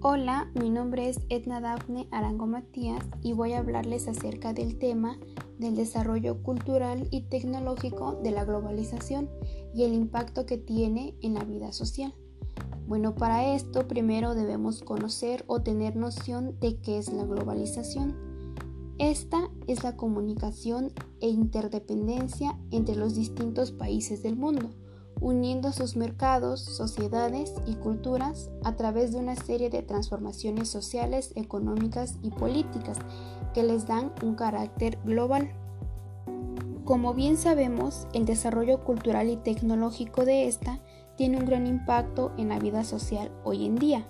Hola, mi nombre es Edna Daphne Arango Matías y voy a hablarles acerca del tema del desarrollo cultural y tecnológico de la globalización y el impacto que tiene en la vida social. Bueno, para esto primero debemos conocer o tener noción de qué es la globalización. Esta es la comunicación e interdependencia entre los distintos países del mundo uniendo sus mercados, sociedades y culturas a través de una serie de transformaciones sociales, económicas y políticas que les dan un carácter global. Como bien sabemos, el desarrollo cultural y tecnológico de esta tiene un gran impacto en la vida social hoy en día.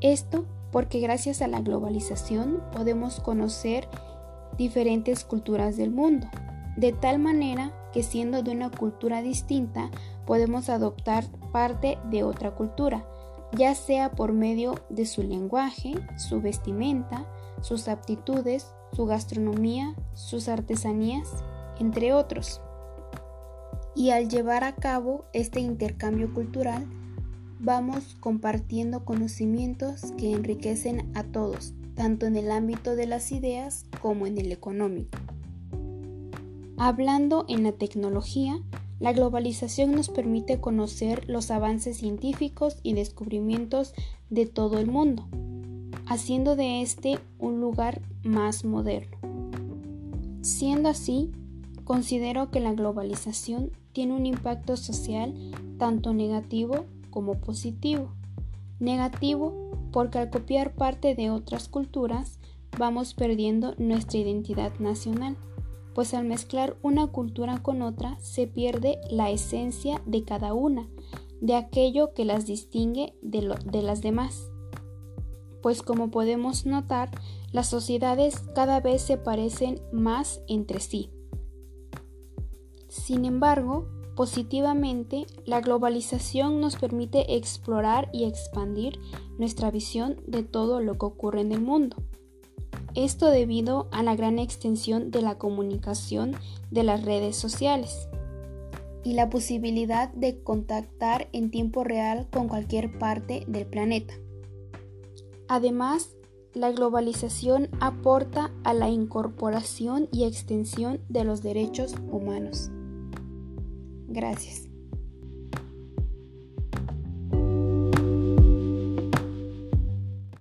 Esto porque gracias a la globalización podemos conocer diferentes culturas del mundo, de tal manera que siendo de una cultura distinta podemos adoptar parte de otra cultura, ya sea por medio de su lenguaje, su vestimenta, sus aptitudes, su gastronomía, sus artesanías, entre otros. Y al llevar a cabo este intercambio cultural, vamos compartiendo conocimientos que enriquecen a todos, tanto en el ámbito de las ideas como en el económico. Hablando en la tecnología, la globalización nos permite conocer los avances científicos y descubrimientos de todo el mundo, haciendo de este un lugar más moderno. Siendo así, considero que la globalización tiene un impacto social tanto negativo como positivo. Negativo porque al copiar parte de otras culturas vamos perdiendo nuestra identidad nacional pues al mezclar una cultura con otra se pierde la esencia de cada una, de aquello que las distingue de, las demás. Pues como podemos notar, las sociedades cada vez se parecen más entre sí. Sin embargo, positivamente, la globalización nos permite explorar y expandir nuestra visión de todo lo que ocurre en el mundo. Esto debido a la gran extensión de la comunicación de las redes sociales y la posibilidad de contactar en tiempo real con cualquier parte del planeta. Además, la globalización aporta a la incorporación y extensión de los derechos humanos. Gracias.